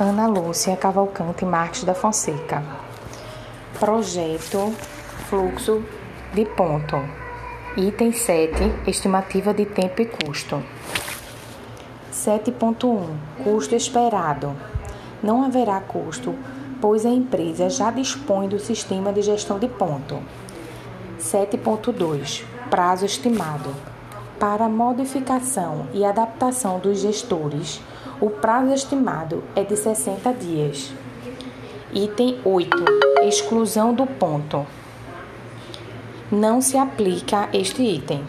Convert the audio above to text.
Ana Lúcia Cavalcante Marques da Fonseca. Projeto Fluxo de ponto. Item 7. Estimativa de tempo e custo. 7.1. Custo esperado. Não haverá custo, pois a empresa já dispõe do sistema de gestão de ponto. 7.2. Prazo estimado. Para modificação e adaptação dos gestores, o prazo estimado é de 60 dias. Item 8. Exclusão do ponto. Não se aplica este item.